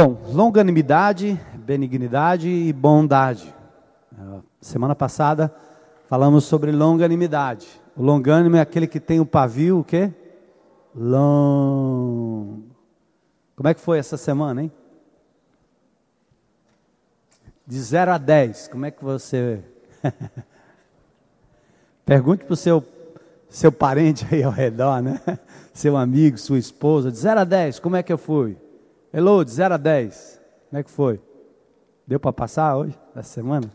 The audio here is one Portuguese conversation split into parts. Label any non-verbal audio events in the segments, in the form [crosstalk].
Bom, longanimidade, benignidade e bondade. Semana passada falamos sobre longanimidade. O longânimo é aquele que tem o pavio, o quê? Longo. Como é que foi essa semana, hein? De 0 a 10, como é que você. [laughs] Pergunte para o seu, seu parente aí ao redor, né? Seu amigo, sua esposa. De 0 a 10, como é que eu fui? Elô, de 0 a 10, como é que foi? Deu para passar hoje, essa semana?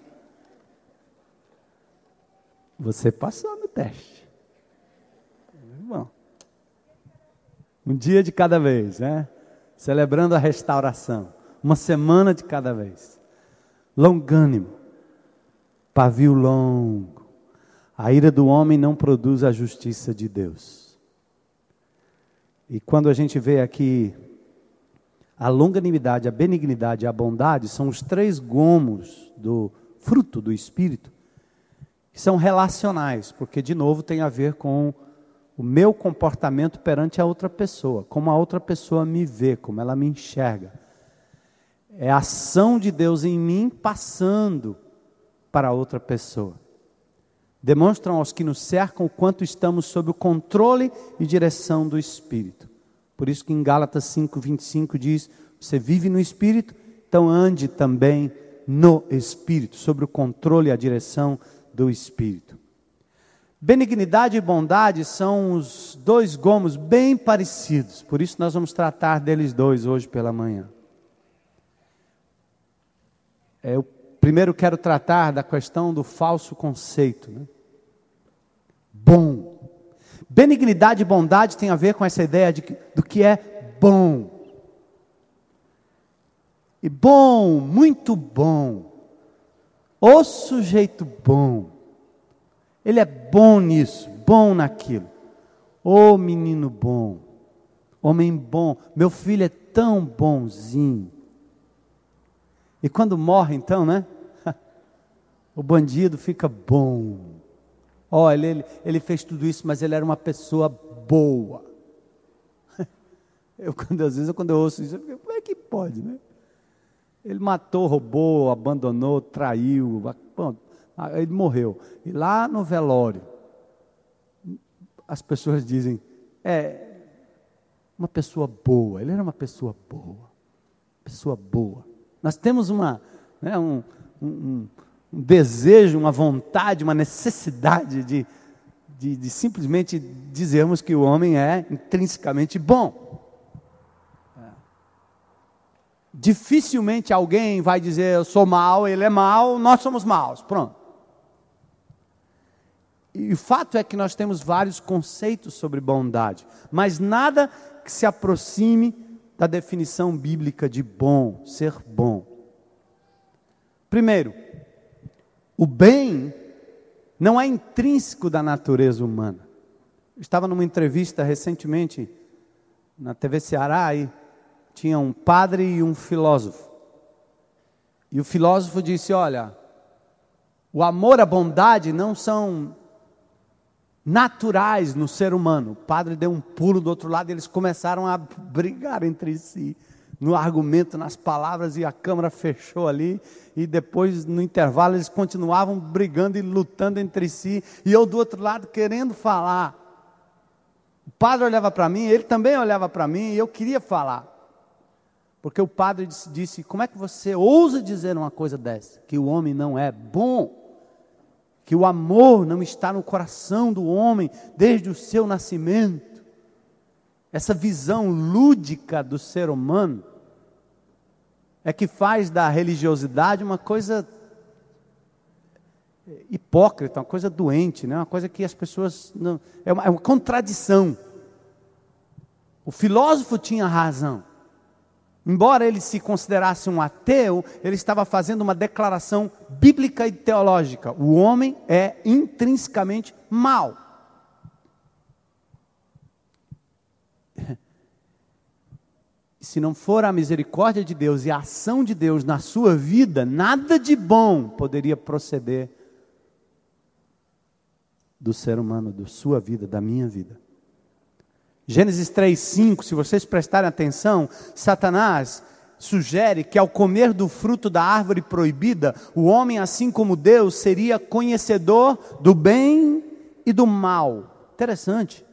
Você passou no teste. Bom. Um dia de cada vez, né? Celebrando a restauração. Uma semana de cada vez. Longânimo. Pavio longo. A ira do homem não produz a justiça de Deus. E quando a gente vê aqui a longanimidade, a benignidade e a bondade são os três gomos do fruto do Espírito, que são relacionais, porque, de novo, tem a ver com o meu comportamento perante a outra pessoa, como a outra pessoa me vê, como ela me enxerga. É a ação de Deus em mim passando para outra pessoa. Demonstram aos que nos cercam o quanto estamos sob o controle e direção do Espírito. Por isso que em Gálatas 5:25 diz: "Você vive no espírito, então ande também no espírito, sobre o controle e a direção do espírito." Benignidade e bondade são os dois gomos bem parecidos, por isso nós vamos tratar deles dois hoje pela manhã. É, eu primeiro quero tratar da questão do falso conceito. Né? Bom. Benignidade e bondade tem a ver com essa ideia de, do que é bom. E bom, muito bom. O sujeito bom. Ele é bom nisso, bom naquilo. O menino bom. Homem bom. Meu filho é tão bonzinho. E quando morre, então, né? [laughs] O bandido fica bom. Olha, ele, ele fez tudo isso, mas ele era uma pessoa boa. [laughs] Eu, quando, às vezes, quando eu ouço isso, eu fico, como é que pode, né? Ele matou, roubou, abandonou, traiu, bom, ele morreu. E lá no velório, as pessoas dizem, é uma pessoa boa, ele era uma pessoa boa, pessoa boa. Nós temos uma, né, um, um, um desejo, uma vontade, uma necessidade de, de, de, simplesmente dizermos que o homem é intrinsecamente bom. É. Dificilmente alguém vai dizer eu sou mal, ele é mal, nós somos maus. Pronto. E o fato é que nós temos vários conceitos sobre bondade, mas nada que se aproxime da definição bíblica de bom, ser bom. Primeiro, o bem não é intrínseco da natureza humana. Eu estava numa entrevista recentemente na TV Ceará e tinha um padre e um filósofo. E o filósofo disse: Olha, o amor, a bondade não são naturais no ser humano. O padre deu um pulo do outro lado e eles começaram a brigar entre si no argumento, nas palavras, e a Câmara fechou ali. E depois, no intervalo, eles continuavam brigando e lutando entre si. E eu do outro lado querendo falar. O padre olhava para mim, ele também olhava para mim, e eu queria falar. Porque o padre disse, disse: Como é que você ousa dizer uma coisa dessa? Que o homem não é bom, que o amor não está no coração do homem desde o seu nascimento. Essa visão lúdica do ser humano é que faz da religiosidade uma coisa hipócrita, uma coisa doente, né? uma coisa que as pessoas. Não, é, uma, é uma contradição. O filósofo tinha razão. Embora ele se considerasse um ateu, ele estava fazendo uma declaração bíblica e teológica. O homem é intrinsecamente mau. Se não for a misericórdia de Deus e a ação de Deus na sua vida, nada de bom poderia proceder do ser humano, da sua vida, da minha vida. Gênesis 3:5, se vocês prestarem atenção, Satanás sugere que ao comer do fruto da árvore proibida, o homem, assim como Deus, seria conhecedor do bem e do mal. Interessante.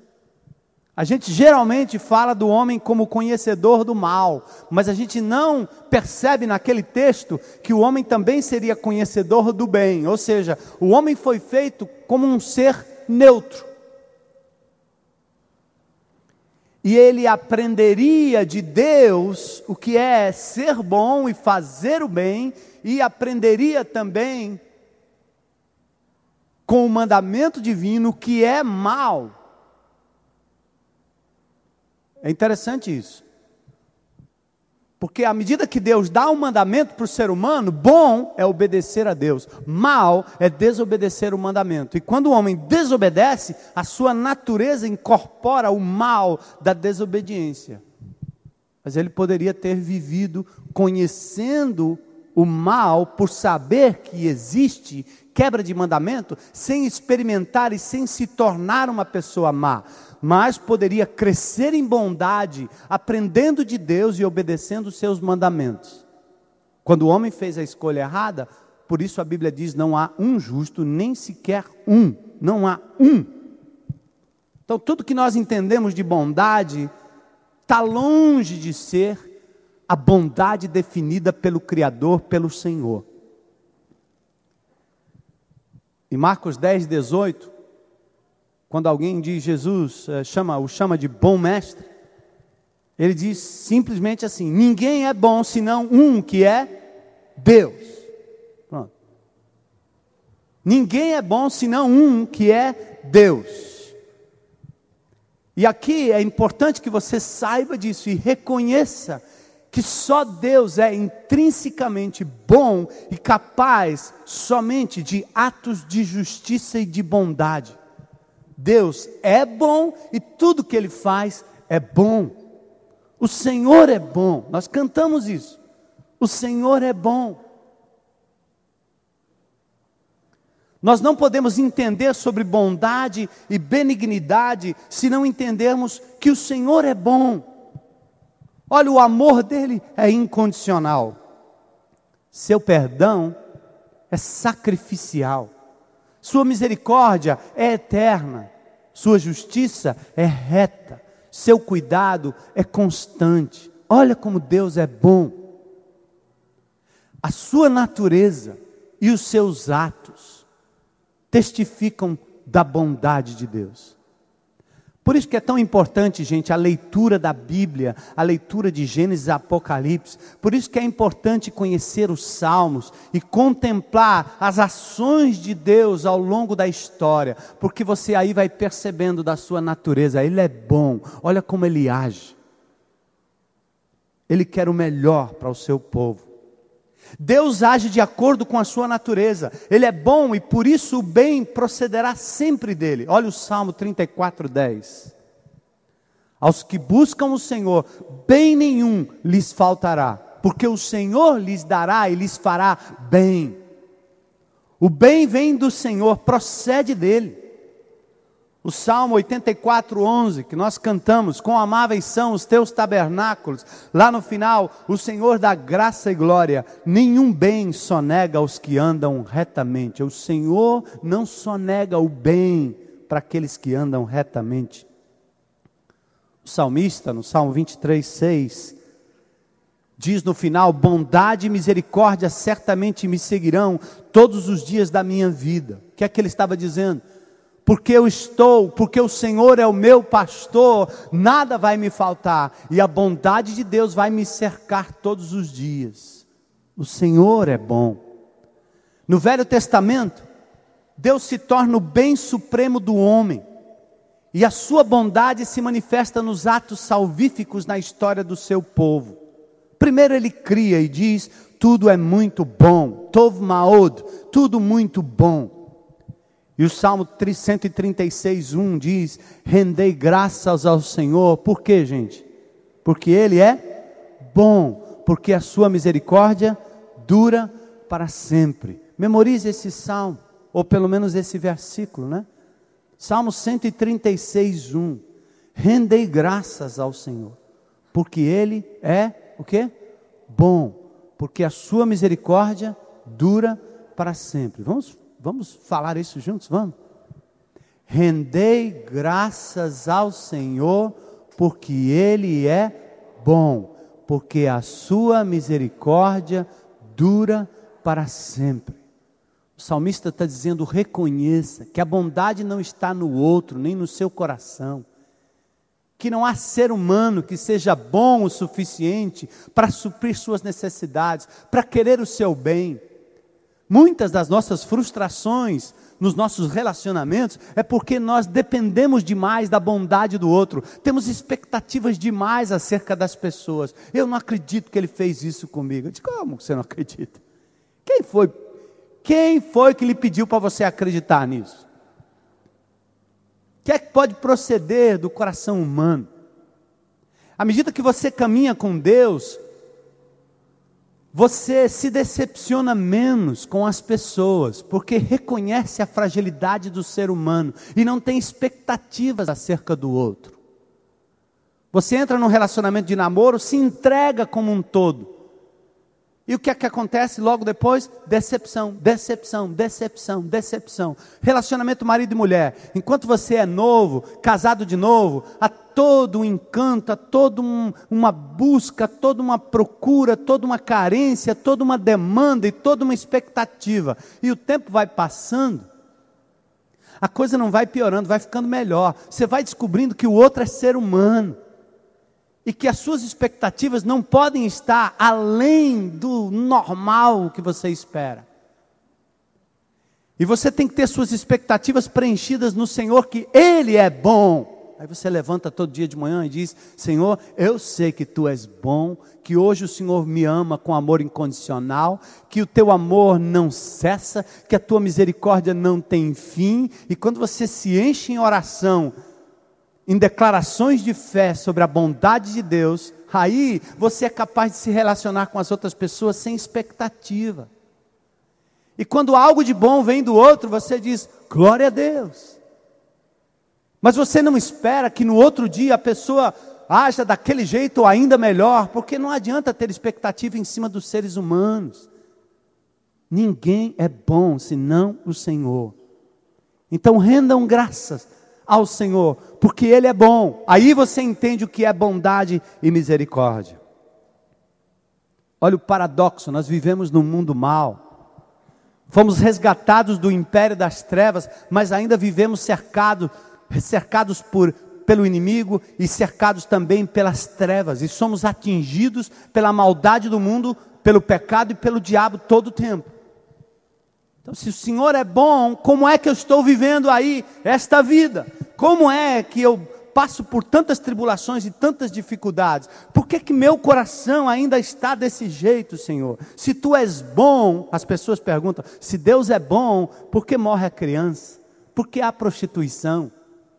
A gente geralmente fala do homem como conhecedor do mal, mas a gente não percebe naquele texto que o homem também seria conhecedor do bem, ou seja, o homem foi feito como um ser neutro. E ele aprenderia de Deus o que é ser bom e fazer o bem, e aprenderia também com o mandamento divino o que é mal é interessante isso. Porque à medida que Deus dá um mandamento para o ser humano, bom é obedecer a Deus, mal é desobedecer o mandamento. E quando o homem desobedece, a sua natureza incorpora o mal da desobediência. Mas ele poderia ter vivido conhecendo o mal por saber que existe quebra de mandamento, sem experimentar e sem se tornar uma pessoa má mas poderia crescer em bondade, aprendendo de Deus e obedecendo os seus mandamentos. Quando o homem fez a escolha errada, por isso a Bíblia diz: não há um justo, nem sequer um, não há um. Então, tudo que nós entendemos de bondade está longe de ser a bondade definida pelo Criador, pelo Senhor. Em Marcos 10, 18, quando alguém diz Jesus, eh, chama, o chama de bom mestre, ele diz simplesmente assim: ninguém é bom senão um que é Deus. Pronto. Ninguém é bom senão um que é Deus. E aqui é importante que você saiba disso e reconheça que só Deus é intrinsecamente bom e capaz somente de atos de justiça e de bondade. Deus é bom e tudo que Ele faz é bom. O Senhor é bom, nós cantamos isso. O Senhor é bom. Nós não podemos entender sobre bondade e benignidade se não entendermos que o Senhor é bom. Olha, o amor dele é incondicional. Seu perdão é sacrificial. Sua misericórdia é eterna, sua justiça é reta, seu cuidado é constante. Olha como Deus é bom. A sua natureza e os seus atos testificam da bondade de Deus. Por isso que é tão importante, gente, a leitura da Bíblia, a leitura de Gênesis e Apocalipse. Por isso que é importante conhecer os Salmos e contemplar as ações de Deus ao longo da história, porque você aí vai percebendo da sua natureza, ele é bom. Olha como ele age. Ele quer o melhor para o seu povo. Deus age de acordo com a sua natureza. Ele é bom e por isso o bem procederá sempre dele. Olha o Salmo 34, 10. Aos que buscam o Senhor, bem nenhum lhes faltará, porque o Senhor lhes dará e lhes fará bem. O bem vem do Senhor, procede dele. O Salmo 84, 11, que nós cantamos, quão amáveis são os teus tabernáculos. Lá no final, o Senhor dá graça e glória. Nenhum bem só nega aos que andam retamente. O Senhor não só nega o bem para aqueles que andam retamente. O salmista, no Salmo 23, 6, diz no final: Bondade e misericórdia certamente me seguirão todos os dias da minha vida. O que é que ele estava dizendo? Porque eu estou, porque o Senhor é o meu pastor, nada vai me faltar, e a bondade de Deus vai me cercar todos os dias. O Senhor é bom. No Velho Testamento, Deus se torna o bem supremo do homem, e a sua bondade se manifesta nos atos salvíficos na história do seu povo. Primeiro ele cria e diz: tudo é muito bom, Tov Maod, tudo muito bom. E o Salmo 136, 1 diz: Rendei graças ao Senhor. Por quê, gente? Porque Ele é bom, porque a sua misericórdia dura para sempre. Memorize esse salmo, ou pelo menos esse versículo, né? Salmo 136, 1. Rendei graças ao Senhor, porque Ele é o quê? bom, porque a sua misericórdia dura para sempre. Vamos, vamos falar isso juntos? Vamos? Rendei graças ao Senhor, porque Ele é bom, porque a sua misericórdia dura para sempre. O salmista está dizendo: reconheça que a bondade não está no outro, nem no seu coração. Que não há ser humano que seja bom o suficiente para suprir suas necessidades, para querer o seu bem. Muitas das nossas frustrações nos nossos relacionamentos é porque nós dependemos demais da bondade do outro, temos expectativas demais acerca das pessoas. Eu não acredito que ele fez isso comigo. Eu digo, como você não acredita? Quem foi quem foi que lhe pediu para você acreditar nisso? O que é que pode proceder do coração humano? À medida que você caminha com Deus, você se decepciona menos com as pessoas, porque reconhece a fragilidade do ser humano e não tem expectativas acerca do outro. Você entra num relacionamento de namoro, se entrega como um todo. E o que é que acontece logo depois? Decepção, decepção, decepção, decepção. Relacionamento marido e mulher. Enquanto você é novo, casado de novo, há todo um encanto, há toda um, uma busca, toda uma procura, toda uma carência, toda uma demanda e toda uma expectativa. E o tempo vai passando, a coisa não vai piorando, vai ficando melhor. Você vai descobrindo que o outro é ser humano e que as suas expectativas não podem estar além do normal que você espera. E você tem que ter suas expectativas preenchidas no Senhor, que Ele é bom. Aí você levanta todo dia de manhã e diz: Senhor, eu sei que tu és bom, que hoje o Senhor me ama com amor incondicional, que o teu amor não cessa, que a tua misericórdia não tem fim. E quando você se enche em oração, em declarações de fé sobre a bondade de Deus, aí você é capaz de se relacionar com as outras pessoas sem expectativa. E quando algo de bom vem do outro, você diz: glória a Deus. Mas você não espera que no outro dia a pessoa haja daquele jeito ou ainda melhor, porque não adianta ter expectativa em cima dos seres humanos. Ninguém é bom senão o Senhor. Então rendam graças ao Senhor, porque Ele é bom. Aí você entende o que é bondade e misericórdia. Olha o paradoxo: nós vivemos num mundo mal, fomos resgatados do império das trevas, mas ainda vivemos cercados, cercados por, pelo inimigo e cercados também pelas trevas, e somos atingidos pela maldade do mundo, pelo pecado e pelo diabo todo o tempo. Então, se o Senhor é bom, como é que eu estou vivendo aí esta vida? Como é que eu passo por tantas tribulações e tantas dificuldades? Por que, que meu coração ainda está desse jeito, Senhor? Se tu és bom, as pessoas perguntam: se Deus é bom, por que morre a criança? Por que há prostituição?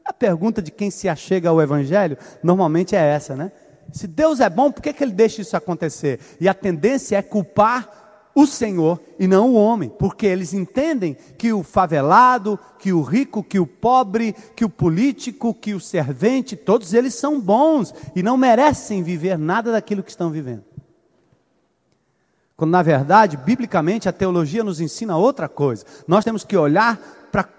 A pergunta de quem se achega ao Evangelho normalmente é essa, né? Se Deus é bom, por que, que Ele deixa isso acontecer? E a tendência é culpar o Senhor e não o homem, porque eles entendem que o favelado, que o rico, que o pobre, que o político, que o servente, todos eles são bons e não merecem viver nada daquilo que estão vivendo. Quando na verdade, biblicamente, a teologia nos ensina outra coisa. Nós temos que olhar para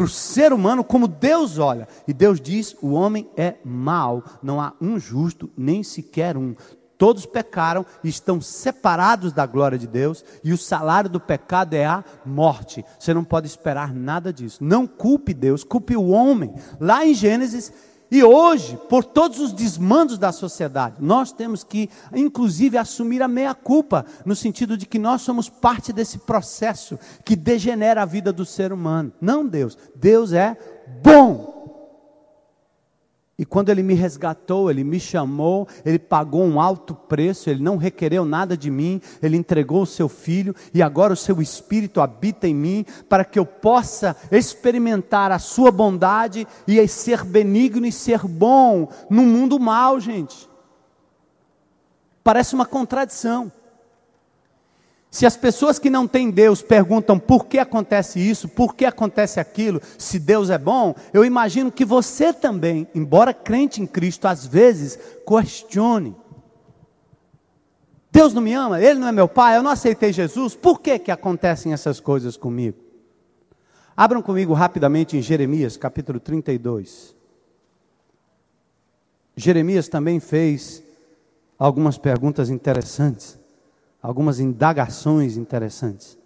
o ser humano como Deus olha. E Deus diz: o homem é mau, não há um justo, nem sequer um. Todos pecaram e estão separados da glória de Deus, e o salário do pecado é a morte. Você não pode esperar nada disso. Não culpe Deus, culpe o homem. Lá em Gênesis, e hoje, por todos os desmandos da sociedade, nós temos que, inclusive, assumir a meia-culpa, no sentido de que nós somos parte desse processo que degenera a vida do ser humano. Não Deus. Deus é bom. E quando ele me resgatou, ele me chamou, ele pagou um alto preço, ele não requereu nada de mim, ele entregou o seu filho e agora o seu espírito habita em mim para que eu possa experimentar a sua bondade e ser benigno e ser bom num mundo mal, gente. Parece uma contradição. Se as pessoas que não têm Deus perguntam por que acontece isso, por que acontece aquilo, se Deus é bom, eu imagino que você também, embora crente em Cristo, às vezes questione. Deus não me ama? Ele não é meu pai? Eu não aceitei Jesus? Por que, que acontecem essas coisas comigo? Abram comigo rapidamente em Jeremias, capítulo 32. Jeremias também fez algumas perguntas interessantes, algumas indagações interessantes.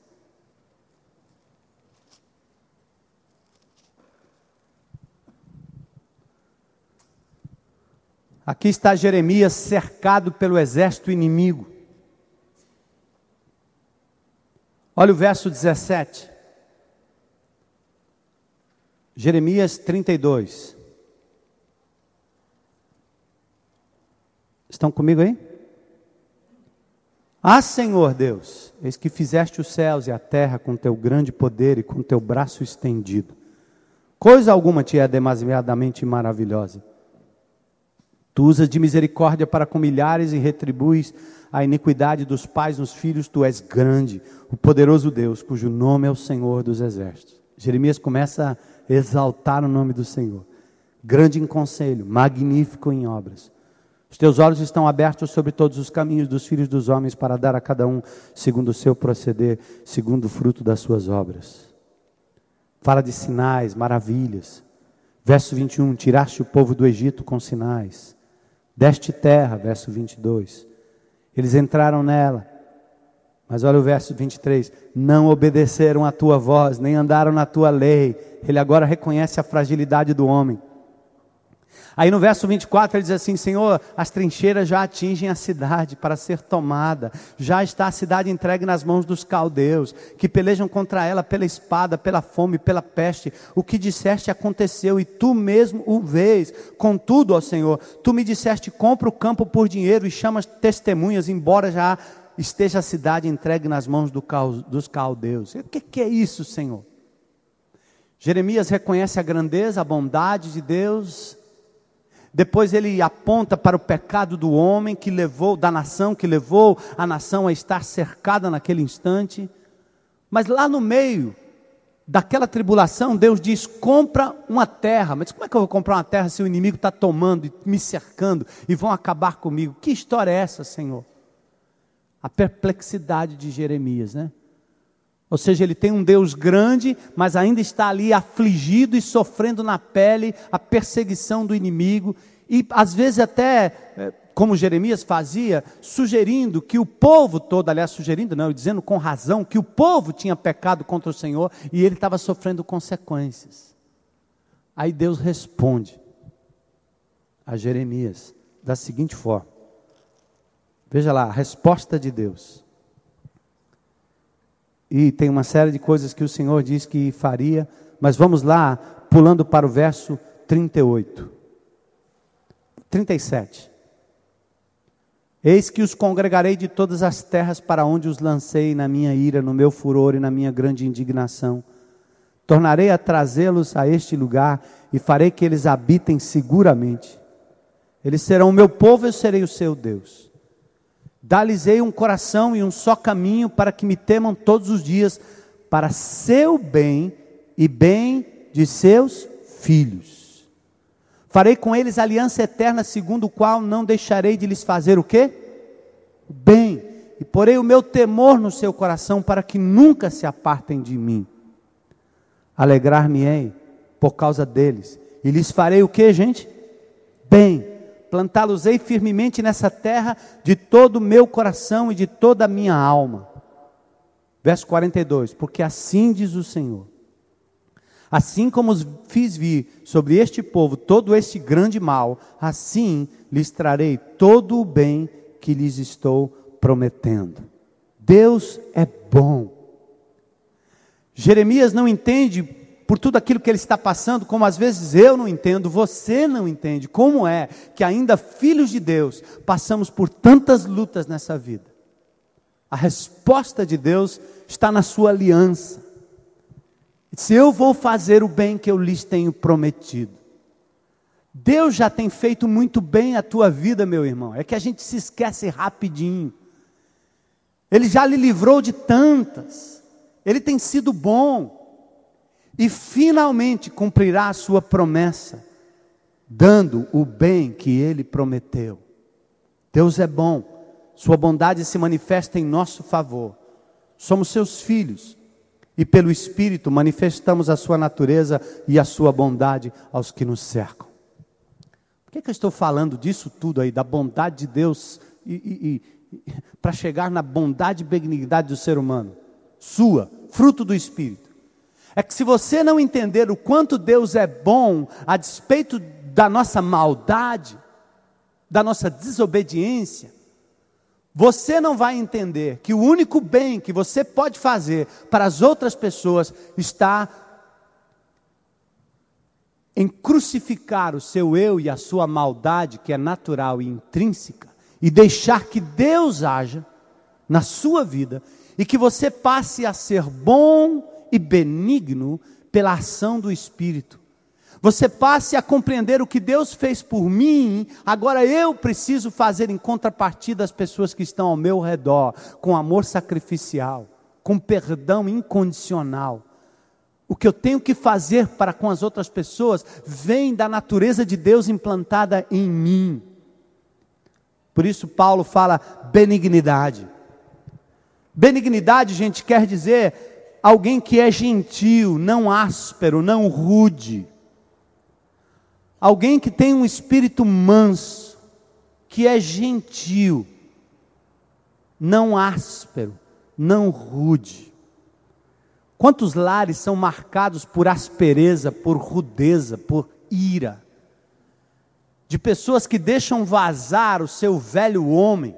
Aqui está Jeremias cercado pelo exército inimigo. Olha o verso 17. Jeremias 32. Estão comigo aí? Ah, Senhor Deus, eis que fizeste os céus e a terra com teu grande poder e com teu braço estendido. Coisa alguma te é demasiadamente maravilhosa. Tu usas de misericórdia para com milhares e retribuis a iniquidade dos pais nos filhos. Tu és grande, o poderoso Deus, cujo nome é o Senhor dos exércitos. Jeremias começa a exaltar o nome do Senhor. Grande em conselho, magnífico em obras. Os teus olhos estão abertos sobre todos os caminhos dos filhos dos homens para dar a cada um segundo o seu proceder, segundo o fruto das suas obras. Fala de sinais, maravilhas. Verso 21: Tiraste o povo do Egito com sinais deste terra, verso 22. Eles entraram nela, mas olha o verso 23: não obedeceram à tua voz, nem andaram na tua lei. Ele agora reconhece a fragilidade do homem. Aí no verso 24 ele diz assim: Senhor, as trincheiras já atingem a cidade para ser tomada, já está a cidade entregue nas mãos dos caldeus, que pelejam contra ela pela espada, pela fome, pela peste. O que disseste aconteceu e tu mesmo o vês. Contudo, ó Senhor, tu me disseste: compra o campo por dinheiro e chamas testemunhas, embora já esteja a cidade entregue nas mãos do dos caldeus. O que, que é isso, Senhor? Jeremias reconhece a grandeza, a bondade de Deus, depois ele aponta para o pecado do homem que levou, da nação, que levou a nação a estar cercada naquele instante. Mas lá no meio daquela tribulação, Deus diz: compra uma terra. Mas como é que eu vou comprar uma terra se o inimigo está tomando e me cercando e vão acabar comigo? Que história é essa, Senhor? A perplexidade de Jeremias, né? Ou seja, ele tem um Deus grande, mas ainda está ali afligido e sofrendo na pele a perseguição do inimigo, e às vezes até, é, como Jeremias fazia, sugerindo que o povo todo, aliás, sugerindo, não, dizendo com razão, que o povo tinha pecado contra o Senhor e ele estava sofrendo consequências. Aí Deus responde a Jeremias da seguinte forma: veja lá, a resposta de Deus. E tem uma série de coisas que o Senhor diz que faria, mas vamos lá, pulando para o verso 38. 37. Eis que os congregarei de todas as terras para onde os lancei na minha ira, no meu furor e na minha grande indignação. Tornarei a trazê-los a este lugar e farei que eles habitem seguramente. Eles serão o meu povo e eu serei o seu Deus. Dá-lhes-ei um coração e um só caminho para que me temam todos os dias, para seu bem e bem de seus filhos. Farei com eles aliança eterna, segundo o qual não deixarei de lhes fazer o quê? Bem. E porei o meu temor no seu coração para que nunca se apartem de mim. Alegrar-me-ei por causa deles. E lhes farei o que, gente? Bem plantá-los-ei firmemente nessa terra de todo o meu coração e de toda a minha alma. Verso 42: Porque assim diz o Senhor: Assim como fiz vir sobre este povo todo este grande mal, assim lhes trarei todo o bem que lhes estou prometendo. Deus é bom. Jeremias não entende por tudo aquilo que ele está passando, como às vezes eu não entendo, você não entende, como é que ainda filhos de Deus passamos por tantas lutas nessa vida. A resposta de Deus está na sua aliança. Se eu vou fazer o bem que eu lhes tenho prometido. Deus já tem feito muito bem a tua vida, meu irmão. É que a gente se esquece rapidinho. Ele já lhe livrou de tantas. Ele tem sido bom e finalmente cumprirá a sua promessa, dando o bem que ele prometeu. Deus é bom, Sua bondade se manifesta em nosso favor. Somos seus filhos e pelo Espírito manifestamos a sua natureza e a sua bondade aos que nos cercam. Por que, que eu estou falando disso tudo aí, da bondade de Deus e, e, e para chegar na bondade e benignidade do ser humano? Sua, fruto do Espírito. É que se você não entender o quanto Deus é bom, a despeito da nossa maldade, da nossa desobediência, você não vai entender que o único bem que você pode fazer para as outras pessoas está em crucificar o seu eu e a sua maldade, que é natural e intrínseca, e deixar que Deus haja na sua vida e que você passe a ser bom e benigno pela ação do Espírito. Você passe a compreender o que Deus fez por mim, agora eu preciso fazer em contrapartida às pessoas que estão ao meu redor, com amor sacrificial, com perdão incondicional. O que eu tenho que fazer para com as outras pessoas vem da natureza de Deus implantada em mim. Por isso, Paulo fala benignidade. Benignidade, gente, quer dizer alguém que é gentil, não áspero, não rude Alguém que tem um espírito manso, que é gentil, não áspero, não rude. Quantos lares são marcados por aspereza, por rudeza, por ira? De pessoas que deixam vazar o seu velho homem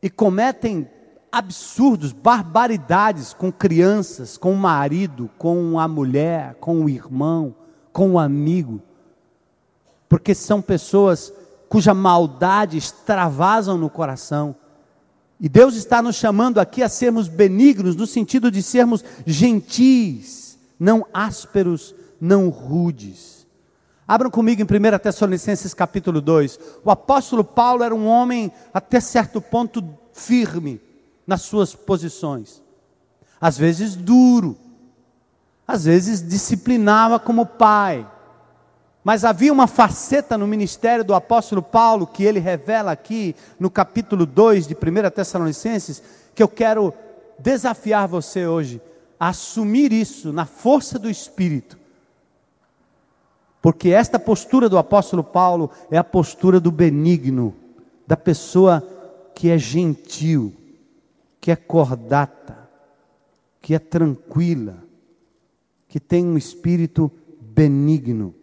e cometem absurdos, barbaridades com crianças, com o marido, com a mulher, com o irmão com o amigo, porque são pessoas cuja maldade extravasam no coração. E Deus está nos chamando aqui a sermos benignos, no sentido de sermos gentis, não ásperos, não rudes. Abram comigo em 1 Tessalonicenses capítulo 2. O apóstolo Paulo era um homem, até certo ponto, firme nas suas posições, às vezes duro, às vezes disciplinava como pai. Mas havia uma faceta no ministério do apóstolo Paulo que ele revela aqui no capítulo 2 de 1 Tessalonicenses, que eu quero desafiar você hoje a assumir isso na força do espírito. Porque esta postura do apóstolo Paulo é a postura do benigno, da pessoa que é gentil, que é cordata, que é tranquila, que tem um espírito benigno.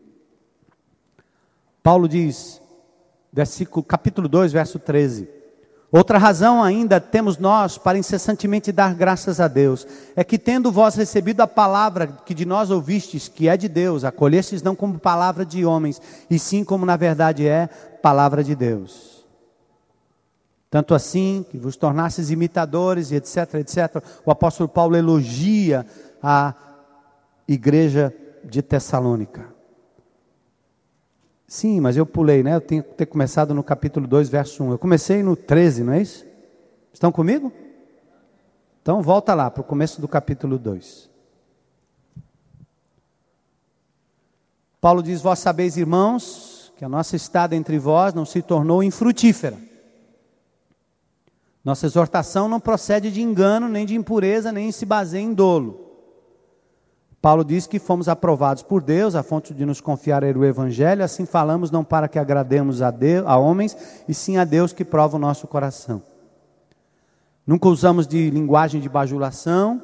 Paulo diz, versículo, capítulo 2, verso 13: Outra razão ainda temos nós para incessantemente dar graças a Deus, é que tendo vós recebido a palavra que de nós ouvistes, que é de Deus, acolhestes não como palavra de homens, e sim como na verdade é palavra de Deus. Tanto assim que vos tornastes imitadores etc, etc. O apóstolo Paulo elogia a igreja de Tessalônica. Sim, mas eu pulei, né? Eu tenho que ter começado no capítulo 2, verso 1. Eu comecei no 13, não é isso? Estão comigo? Então volta lá para o começo do capítulo 2. Paulo diz: Vós sabeis, irmãos, que a nossa estada entre vós não se tornou infrutífera. Nossa exortação não procede de engano, nem de impureza, nem se baseia em dolo. Paulo diz que fomos aprovados por Deus, a fonte de nos confiar era o Evangelho, assim falamos não para que agrademos a, Deus, a homens, e sim a Deus que prova o nosso coração. Nunca usamos de linguagem de bajulação,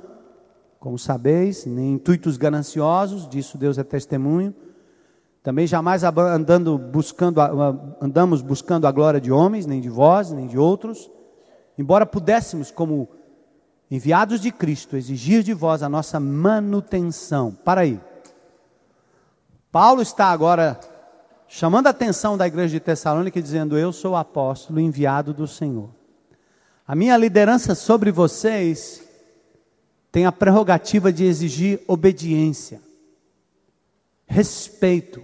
como sabeis, nem intuitos gananciosos, disso Deus é testemunho. Também jamais andando buscando, andamos buscando a glória de homens, nem de vós, nem de outros. Embora pudéssemos, como enviados de Cristo, exigir de vós a nossa manutenção. Para aí. Paulo está agora chamando a atenção da igreja de Tessalônica dizendo: Eu sou apóstolo enviado do Senhor. A minha liderança sobre vocês tem a prerrogativa de exigir obediência, respeito.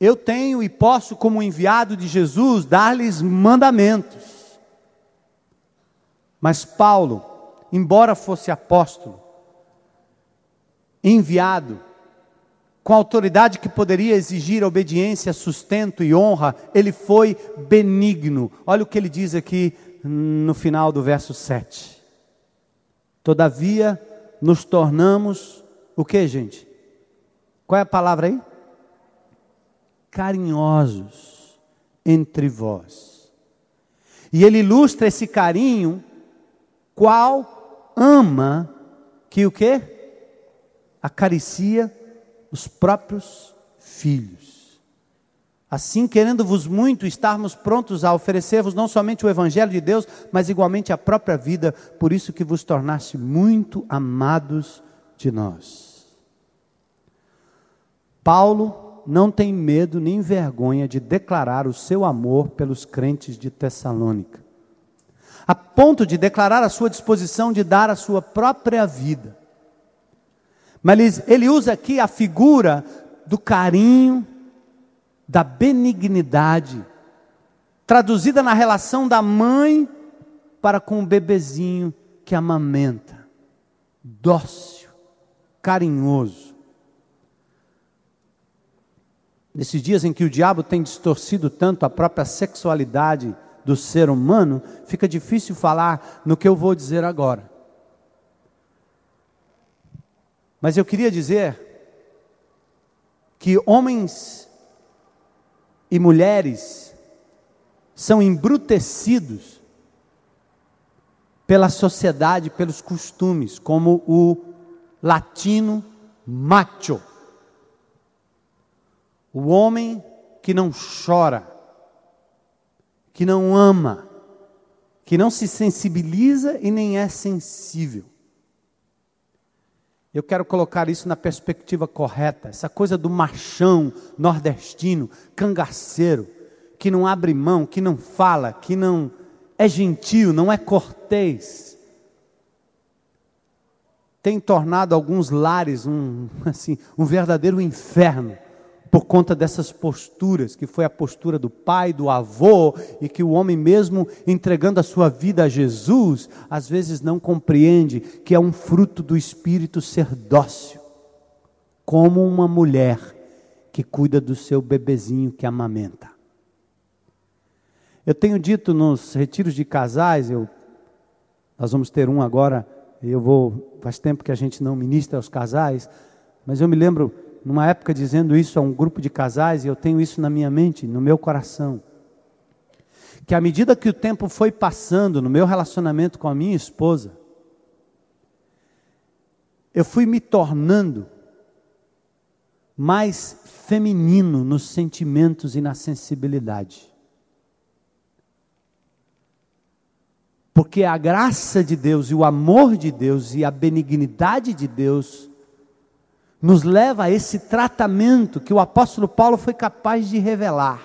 Eu tenho e posso, como enviado de Jesus, dar-lhes mandamentos. Mas Paulo, embora fosse apóstolo, enviado, com autoridade que poderia exigir obediência, sustento e honra, ele foi benigno. Olha o que ele diz aqui no final do verso 7. Todavia, nos tornamos o que, gente? Qual é a palavra aí? Carinhosos entre vós. E ele ilustra esse carinho, qual ama que o que? Acaricia os próprios filhos. Assim, querendo-vos muito, estarmos prontos a oferecer-vos não somente o Evangelho de Deus, mas igualmente a própria vida, por isso que vos tornaste muito amados de nós. Paulo não tem medo nem vergonha de declarar o seu amor pelos crentes de Tessalônica, a ponto de declarar a sua disposição de dar a sua própria vida mas ele usa aqui a figura do carinho, da benignidade, traduzida na relação da mãe para com o bebezinho que amamenta, dócil, carinhoso. Nesses dias em que o diabo tem distorcido tanto a própria sexualidade do ser humano, fica difícil falar no que eu vou dizer agora. Mas eu queria dizer que homens e mulheres são embrutecidos pela sociedade, pelos costumes, como o latino macho. O homem que não chora, que não ama, que não se sensibiliza e nem é sensível. Eu quero colocar isso na perspectiva correta. Essa coisa do machão nordestino, cangaceiro, que não abre mão, que não fala, que não é gentil, não é cortês. Tem tornado alguns lares um, [laughs] assim, um verdadeiro inferno por conta dessas posturas, que foi a postura do pai, do avô, e que o homem, mesmo entregando a sua vida a Jesus, às vezes não compreende que é um fruto do espírito ser dócil, como uma mulher que cuida do seu bebezinho que amamenta. Eu tenho dito nos retiros de casais, eu, nós vamos ter um agora, eu vou, faz tempo que a gente não ministra aos casais, mas eu me lembro numa época dizendo isso a um grupo de casais, e eu tenho isso na minha mente, no meu coração. Que à medida que o tempo foi passando no meu relacionamento com a minha esposa, eu fui me tornando mais feminino nos sentimentos e na sensibilidade. Porque a graça de Deus e o amor de Deus e a benignidade de Deus nos leva a esse tratamento que o apóstolo Paulo foi capaz de revelar.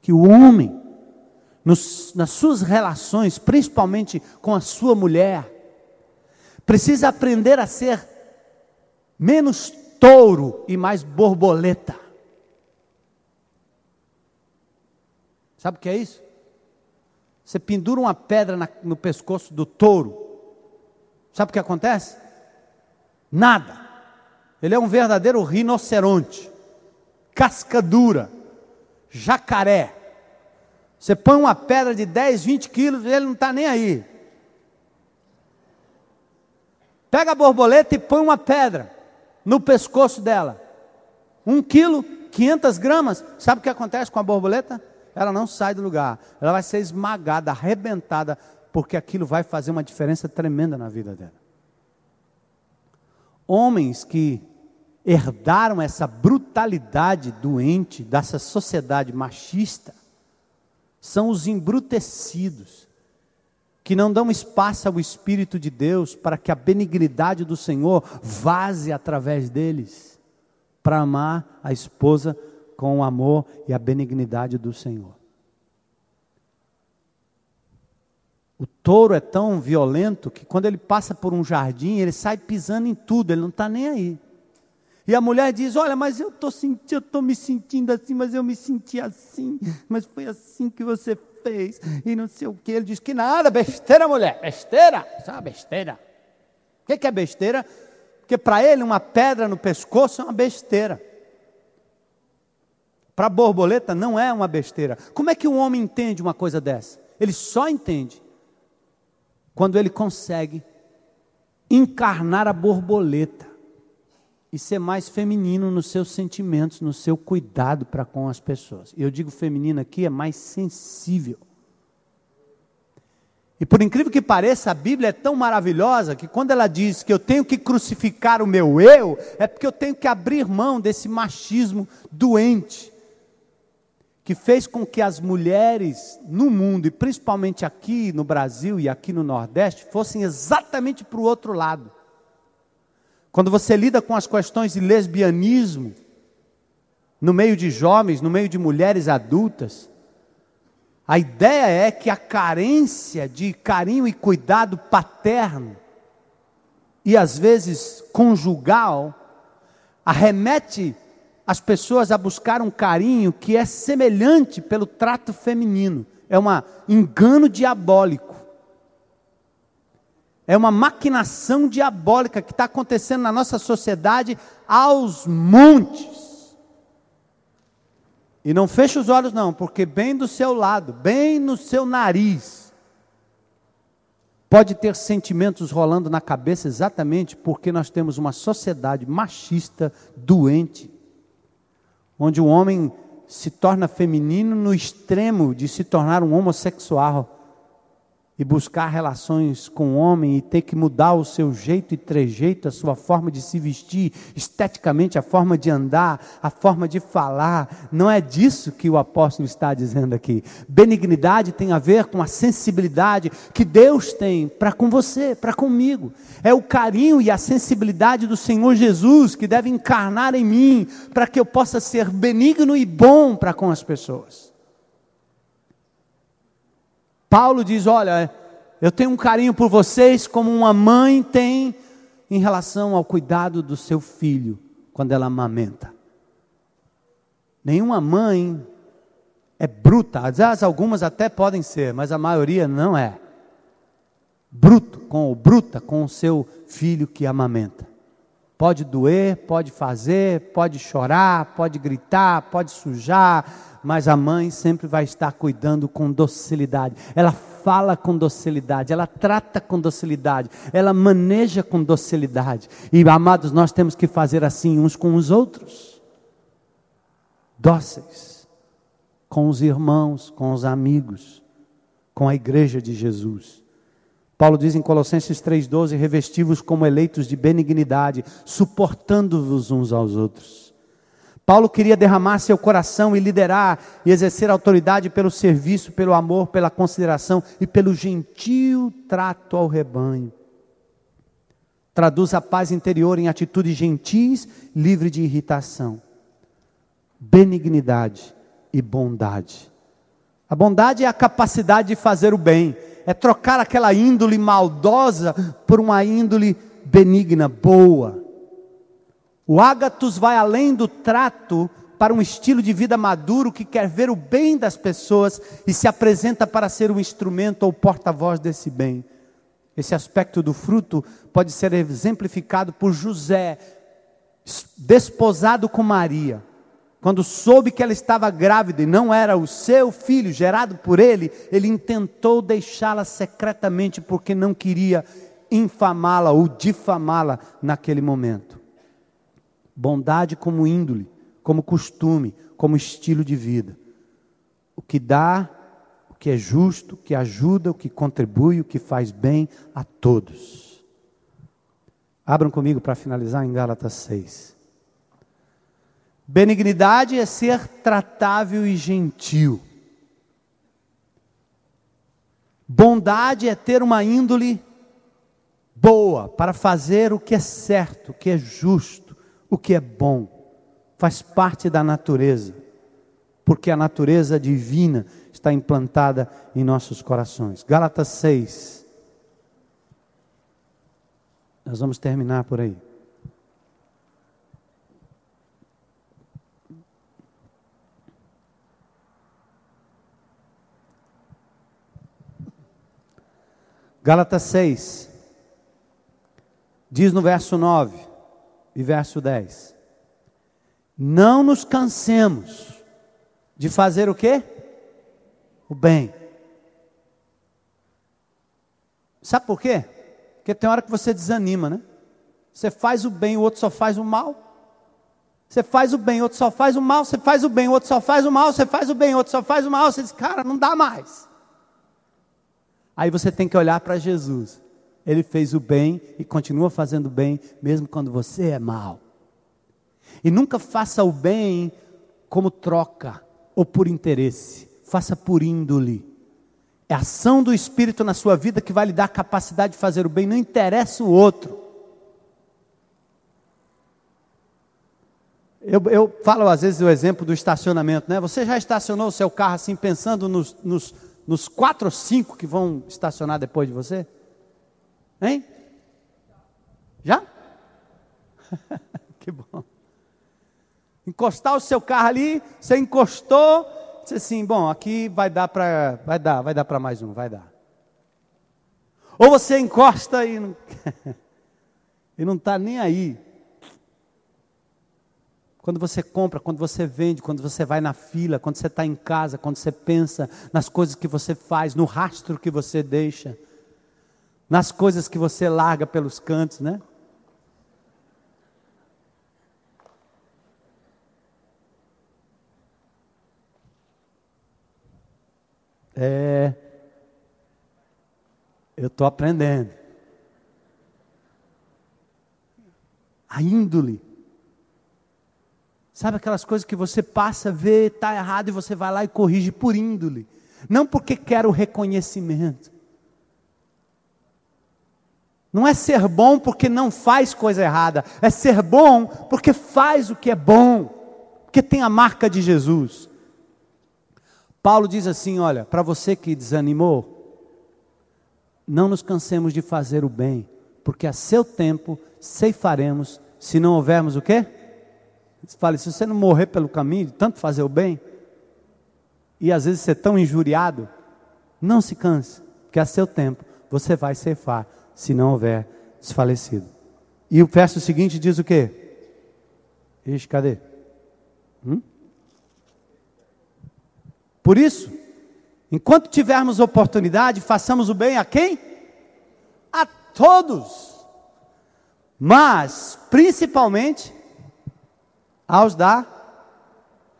Que o homem, nos, nas suas relações, principalmente com a sua mulher, precisa aprender a ser menos touro e mais borboleta. Sabe o que é isso? Você pendura uma pedra na, no pescoço do touro. Sabe o que acontece? Nada. Ele é um verdadeiro rinoceronte, casca dura, jacaré. Você põe uma pedra de 10, 20 quilos, ele não está nem aí. Pega a borboleta e põe uma pedra no pescoço dela. Um quilo, 500 gramas. Sabe o que acontece com a borboleta? Ela não sai do lugar. Ela vai ser esmagada, arrebentada, porque aquilo vai fazer uma diferença tremenda na vida dela. Homens que herdaram essa brutalidade doente dessa sociedade machista são os embrutecidos, que não dão espaço ao Espírito de Deus para que a benignidade do Senhor vaze através deles, para amar a esposa com o amor e a benignidade do Senhor. O touro é tão violento que quando ele passa por um jardim, ele sai pisando em tudo, ele não está nem aí. E a mulher diz: Olha, mas eu sentindo, eu estou me sentindo assim, mas eu me senti assim, mas foi assim que você fez, e não sei o que. Ele diz que nada, besteira, mulher, besteira, isso é uma besteira. O que é besteira? Porque para ele uma pedra no pescoço é uma besteira. Para a borboleta não é uma besteira. Como é que um homem entende uma coisa dessa? Ele só entende quando ele consegue encarnar a borboleta e ser mais feminino nos seus sentimentos, no seu cuidado para com as pessoas. Eu digo feminino aqui é mais sensível. E por incrível que pareça, a Bíblia é tão maravilhosa que quando ela diz que eu tenho que crucificar o meu eu, é porque eu tenho que abrir mão desse machismo doente, que fez com que as mulheres no mundo, e principalmente aqui no Brasil e aqui no Nordeste, fossem exatamente para o outro lado. Quando você lida com as questões de lesbianismo, no meio de jovens, no meio de mulheres adultas, a ideia é que a carência de carinho e cuidado paterno, e às vezes conjugal, arremete as pessoas a buscar um carinho que é semelhante pelo trato feminino. É um engano diabólico. É uma maquinação diabólica que está acontecendo na nossa sociedade aos montes. E não feche os olhos, não, porque bem do seu lado, bem no seu nariz, pode ter sentimentos rolando na cabeça exatamente porque nós temos uma sociedade machista, doente, onde o homem se torna feminino no extremo de se tornar um homossexual e buscar relações com o homem e ter que mudar o seu jeito e trejeito, a sua forma de se vestir, esteticamente, a forma de andar, a forma de falar. Não é disso que o apóstolo está dizendo aqui. Benignidade tem a ver com a sensibilidade que Deus tem para com você, para comigo. É o carinho e a sensibilidade do Senhor Jesus que deve encarnar em mim para que eu possa ser benigno e bom para com as pessoas. Paulo diz: Olha, eu tenho um carinho por vocês como uma mãe tem em relação ao cuidado do seu filho quando ela amamenta. Nenhuma mãe é bruta, às algumas até podem ser, mas a maioria não é. Bruto, com ou bruta com o seu filho que amamenta. Pode doer, pode fazer, pode chorar, pode gritar, pode sujar, mas a mãe sempre vai estar cuidando com docilidade. Ela fala com docilidade, ela trata com docilidade, ela maneja com docilidade. E amados, nós temos que fazer assim uns com os outros. Dóceis com os irmãos, com os amigos, com a igreja de Jesus. Paulo diz em Colossenses 3,12: revestivos como eleitos de benignidade, suportando-vos uns aos outros. Paulo queria derramar seu coração e liderar e exercer autoridade pelo serviço, pelo amor, pela consideração e pelo gentil trato ao rebanho. Traduz a paz interior em atitudes gentis, livre de irritação, benignidade e bondade. A bondade é a capacidade de fazer o bem, é trocar aquela índole maldosa por uma índole benigna, boa. O ágatos vai além do trato para um estilo de vida maduro que quer ver o bem das pessoas e se apresenta para ser o instrumento ou porta-voz desse bem. Esse aspecto do fruto pode ser exemplificado por José, desposado com Maria. Quando soube que ela estava grávida e não era o seu filho gerado por ele, ele intentou deixá-la secretamente porque não queria infamá-la ou difamá-la naquele momento. Bondade como índole, como costume, como estilo de vida. O que dá, o que é justo, o que ajuda, o que contribui, o que faz bem a todos. Abram comigo para finalizar em Gálatas 6. Benignidade é ser tratável e gentil. Bondade é ter uma índole boa para fazer o que é certo, o que é justo o que é bom, faz parte da natureza, porque a natureza divina está implantada em nossos corações. Gálatas 6. Nós vamos terminar por aí. Gálatas 6, diz no verso 9: e verso 10. Não nos cansemos de fazer o quê? O bem. Sabe por quê? Porque tem hora que você desanima, né? Você faz o bem, o outro só faz o mal. Você faz o bem, o outro só faz o mal. Você faz o bem, o outro só faz o mal. Você faz o bem, o outro só faz o mal. Você diz, cara, não dá mais. Aí você tem que olhar para Jesus. Ele fez o bem e continua fazendo o bem, mesmo quando você é mal. E nunca faça o bem como troca ou por interesse. Faça por índole. É a ação do Espírito na sua vida que vai lhe dar a capacidade de fazer o bem, não interessa o outro. Eu, eu, falo às vezes o exemplo do estacionamento, né? Você já estacionou o seu carro assim, pensando nos, nos, nos quatro ou cinco que vão estacionar depois de você? Hein? Já? [laughs] que bom. Encostar o seu carro ali, você encostou, disse assim, bom, aqui vai dar para, vai dar, vai dar para mais um, vai dar. Ou você encosta e não, [laughs] e não está nem aí. Quando você compra, quando você vende, quando você vai na fila, quando você está em casa, quando você pensa nas coisas que você faz, no rastro que você deixa, nas coisas que você larga pelos cantos, né? É. Eu estou aprendendo. A índole. Sabe aquelas coisas que você passa, vê, está errado e você vai lá e corrige por índole. Não porque quer o reconhecimento. Não é ser bom porque não faz coisa errada. É ser bom porque faz o que é bom. Porque tem a marca de Jesus. Paulo diz assim: olha, para você que desanimou, não nos cansemos de fazer o bem, porque a seu tempo ceifaremos, se não houvermos o quê? Fala, se você não morrer pelo caminho, tanto fazer o bem, e às vezes ser tão injuriado, não se canse, porque a seu tempo você vai ceifar, se não houver desfalecido. E o verso seguinte diz o quê? Ixi, cadê? Hum? Por isso, enquanto tivermos oportunidade, façamos o bem a quem? A todos. Mas, principalmente, aos da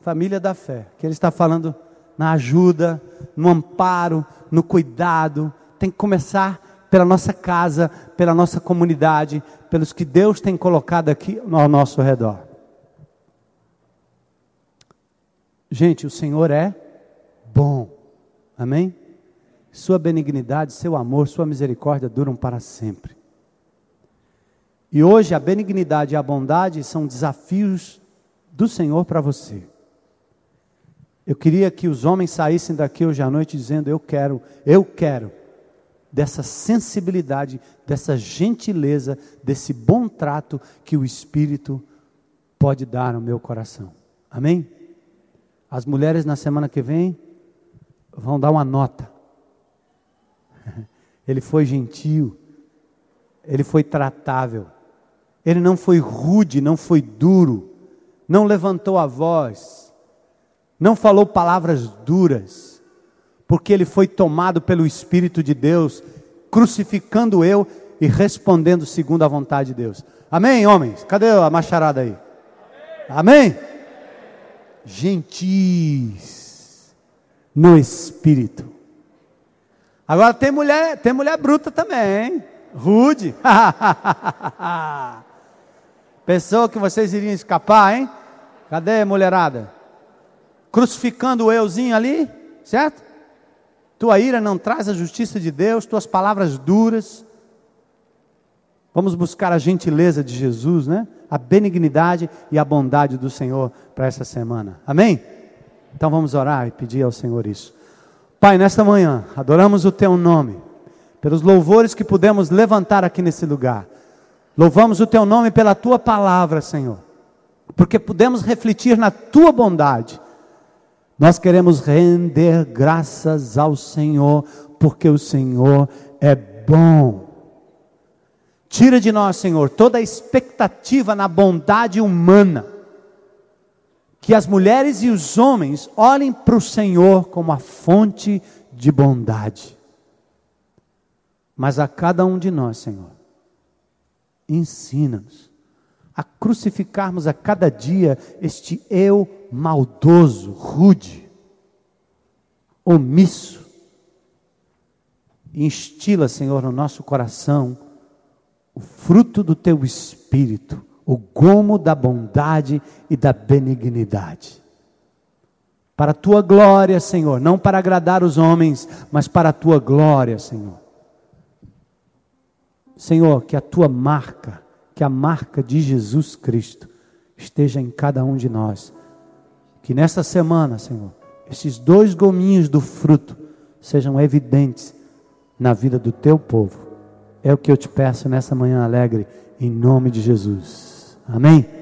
família da fé. Que ele está falando na ajuda, no amparo, no cuidado. Tem que começar pela nossa casa, pela nossa comunidade, pelos que Deus tem colocado aqui ao nosso redor. Gente, o Senhor é bom. Amém? Sua benignidade, seu amor, sua misericórdia duram para sempre. E hoje a benignidade e a bondade são desafios do Senhor para você. Eu queria que os homens saíssem daqui hoje à noite dizendo: Eu quero, eu quero dessa sensibilidade, dessa gentileza, desse bom trato que o Espírito pode dar no meu coração. Amém? As mulheres na semana que vem vão dar uma nota. [laughs] Ele foi gentil, ele foi tratável, ele não foi rude, não foi duro, não levantou a voz, não falou palavras duras, porque ele foi tomado pelo Espírito de Deus, crucificando eu e respondendo segundo a vontade de Deus. Amém, homens? Cadê a macharada aí? Amém? Gentis no espírito. Agora tem mulher, tem mulher bruta também, hein? rude. [laughs] Pensou que vocês iriam escapar, hein? Cadê a mulherada? Crucificando o euzinho ali, certo? Tua ira não traz a justiça de Deus, tuas palavras duras. Vamos buscar a gentileza de Jesus, né? A benignidade e a bondade do Senhor para essa semana. Amém? Então vamos orar e pedir ao Senhor isso. Pai, nesta manhã, adoramos o Teu nome, pelos louvores que pudemos levantar aqui nesse lugar. Louvamos o Teu nome pela Tua palavra, Senhor, porque pudemos refletir na Tua bondade. Nós queremos render graças ao Senhor, porque o Senhor é bom. Tira de nós, Senhor, toda a expectativa na bondade humana. Que as mulheres e os homens olhem para o Senhor como a fonte de bondade. Mas a cada um de nós, Senhor, ensina-nos a crucificarmos a cada dia este eu maldoso, rude, omisso. Instila, Senhor, no nosso coração o fruto do teu espírito, o gomo da bondade e da benignidade. Para a tua glória, Senhor, não para agradar os homens, mas para a tua glória, Senhor. Senhor, que a tua marca, que a marca de Jesus Cristo esteja em cada um de nós. Que nesta semana, Senhor, esses dois gominhos do fruto sejam evidentes na vida do teu povo é o que eu te peço nessa manhã alegre, em nome de Jesus. Amém?